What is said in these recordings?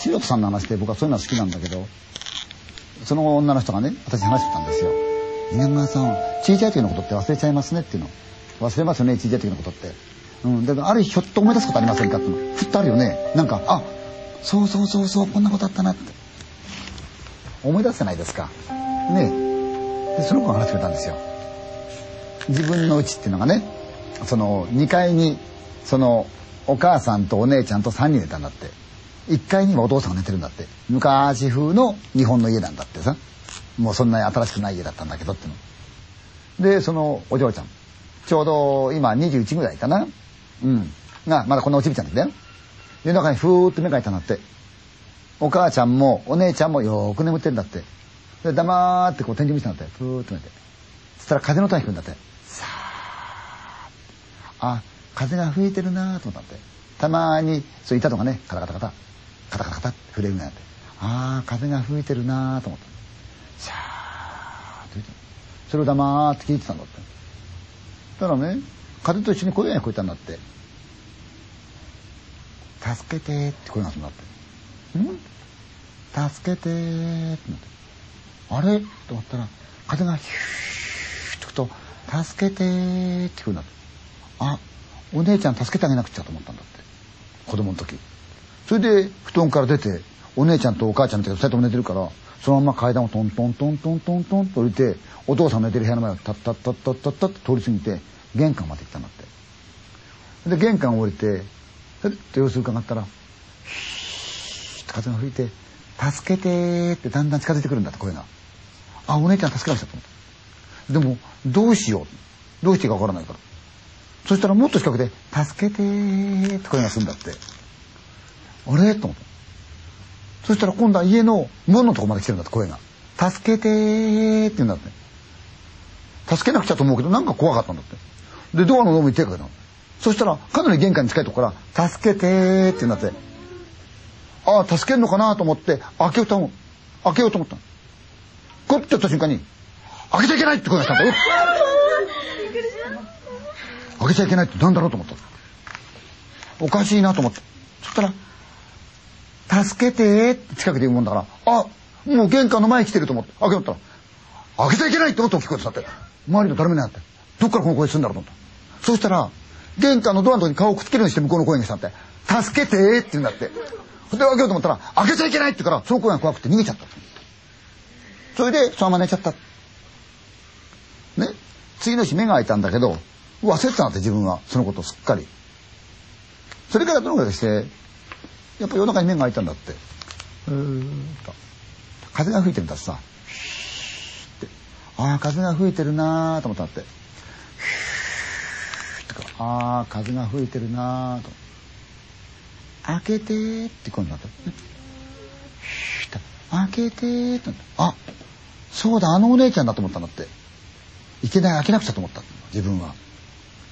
素人さんの話で僕はそういうのは好きなんだけどその女の人がね私話してたんですよ「稲村さん小さい時のことって忘れちゃいますね」っていうの。忘れますよね小さい時のことって。うんだからある日ひょっと思い出すことありませんかってふっとあるよね。なんかあそうそうそうそうこんなことあったなって。思い出すじゃないですか。ねでその子が話してくれたんですよ。自分の家っていうのがねその2階にそのお母さんとお姉ちゃんと3人寝たんだって。1階にはお父さんが寝てるんだって。昔風の日本の家なんだってさ。もうそんなに新しくない家だったんだけどっての。でそのお嬢ちゃん。ちょうど今21ぐらいかな。うん。がまだこんなおちびちゃんだったよ。夜中にふーっと目が開いたんだって。お母ちゃんもお姉ちゃんもよく眠ってんだって。で黙ってこう天井見てたんだって。ふーっと寝て。そしたら風の音が聞くんだって。さああ風が吹いてるなと思ったって。たまにそう板とかねカタカタカタ。カタカタカタって触れるなってああ風が吹いてるなと思ったシャーって吹いて。それを黙って聞いてたんだって。たらね風と一緒に声が聞こえたんだって「助けて」って声がするんだって「ん？助けて」ってなって。あれ？と思ったら風がヒューって吹くと「助けて」って聞こえるんだって。あお姉ちゃん助けてあげなくちゃと思ったんだって。子供の時。それで布団から出てお姉ちゃんとお母ちゃんって2人とも寝てるからそのまま階段をトントントントントントンと降りてお父さんの寝てる部屋の前をタッタッタッタッタッタッと通り過ぎて玄関まで行ったんだってで玄関を降りてふっと様子伺ったらヒーッと風が吹いて「助けて」ってだんだん近づいてくるんだって声があお姉ちゃん助けましたと思ったでもどうしようどうしていいかわからないからそしたらもっと近くで「助けて」って声がするんだってあれ？と思ったそしたら今度は家の門のとこまで来てるんだって声が「助けて」って言うんだって。助けなくちゃと思うけどなんか怖かったんだって。でドアの方に手がけたの。そしたらかなり玄関に近いとこから「助けて」ってなって。ああ助けるのかなと思って開けようと開けようと思ったの。コッてやった瞬間に「開けちゃいけない!」って声がしたんだよ。開けちゃいけないって何だろうと思ったおかしいなと思って。そしたら「助けて」って近くで言うもんだからあもう玄関の前に来てると思って開けよったら「開けちゃいけない!」って音を聞こえてたって周りの誰もいなかったどっからこの声するんだろうと思った。そしたら玄関のドアのとこに顔をくっつけるようにして向こうの声がしたって「助けて」って言うんだって。それで開けようと思ったら「開けちゃいけない!」って言うからその声が怖くて逃げちゃった。それでそのまま寝ちゃった。ね？次の日目が開いたんだけど忘れてたんだって自分は。そのことをすっかり。それからどのぐらいしてやっぱ夜中に目が開いたんだって。うーん。と風が吹いてるんだってさ。って。ああ風が吹いてるなーと思ったって。ああ風が吹いてるなーと。開けてーって今度なった。開けてーってあそうだあのお姉ちゃんだと思ったんだって。いけない開けなくちゃと思った。自分は。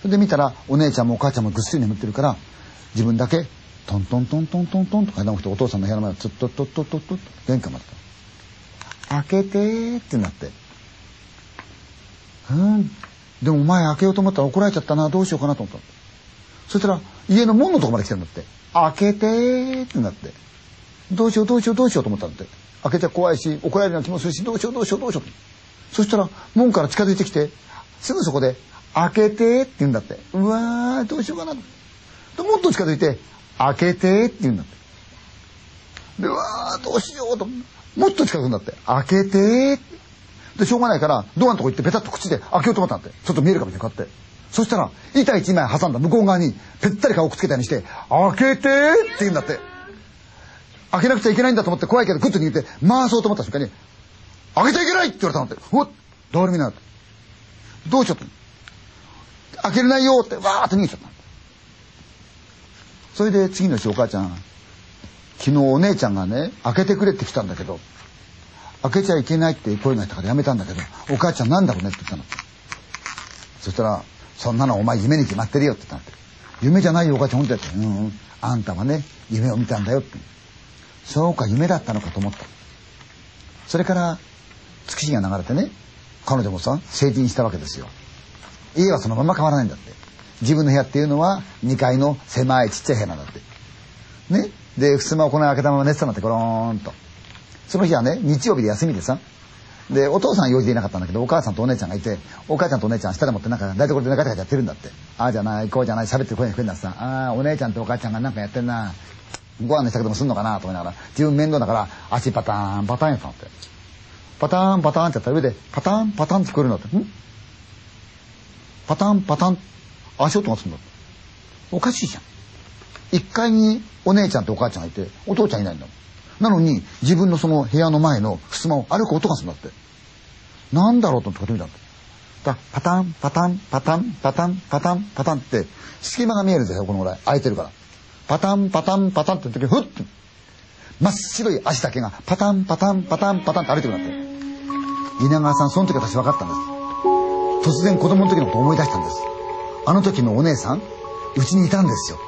それで見たらお姉ちゃんもお母ちゃんもぐっすり眠ってるから自分だけトントントントントントンと階段をしてお父さんの部屋の前をツッとっとっとっとっと玄関まで開けてーってなってうんでも前開けようと思ったら怒られちゃったなどうしようかなと思ったそしたら家の門のとこまで来てるんだって開けてーってなってどうしようどうしようどうしようと思ったんだって開けちゃ怖いし怒られるような気もするしどうしようどうしようどうしようそしたら門から近づいてきてすぐそこで開けてって言うんだって。うわー、どうしようかなと。もっと近づいて、開けてって言うんだって。で、わー、どうしようと。もっと近くんだって。開けてで、しょうがないから、ドアのとこ行ってペタッと口で開けようと思ったんだって。ちょっと見えるかもしれない。こうやって。そしたら、板一枚挟んだ向こう側に、ぺったり顔をくっつけたようにして、開けてって言うんだって。開けなくちゃいけないんだと思って怖いけど、グッと握って、回そうと思った瞬間に、開けちゃいけないって言われたんだって。うわっ誰見なかった。どうしようと。開けれないよってわーっと逃げちゃったそれで次の日お母ちゃん昨日お姉ちゃんがね開けてくれって来たんだけど開けちゃいけないって声がしたからやめたんだけどお母ちゃんなんだろうねって言ったの。そしたら「そんなのお前夢に決まってるよ」って言ったんだ夢じゃないよお母ちゃん本当やって「うんうん。あんたはね夢を見たんだよ」って。そうか夢だったのかと思った。それから月日が流れてね彼女もさ成人したわけですよ。家はそのまま変わらないんだって。自分の部屋っていうのは2階の狭いちっちゃい部屋なんだってねで、襖をこの開けたまま寝てたんだって、ゴローンと。その日はね、日曜日で休みでさ。で、お父さん用事でいなかったんだけど、お母さんとお姉ちゃんがいて、お母ちゃんとお姉ちゃん下でもってなんか台所でガチャガチャやってるんだって。ああじゃない、こうじゃない、喋ってる声が聞こえんだってさ、ああ、お姉ちゃんとお母ちゃんがなんかやってんな。ご飯の支度でもすんのかなと思いながら、自分面倒だから足パターン、パターンやったんだって。パターン、パターンってやったら上で、パターン、パターンって聞こえるんだって。ん？パターン、パターン、足音がするんだ。おかしいじゃん。一階にお姉ちゃんとお母ちゃんがいて、お父ちゃんいないんだもん。なのに、自分のその部屋の前の襖を歩く音がするんだって。なんだろうと思ってこうやってみたんだ。だパタン、パタン、パタン、パタン、パタン、パタンって、隙間が見えるですよ、このぐらい。空いてるから。パタン、パタン、パタンって時、ふっと、真っ白い足だけが、パタン、パタン、パタン、パタンって歩いてくるんだって。稲川さん、その時私分かったんです。突然子供の時のこと思い出したんです。あの時のお姉さん、うちにいたんですよ。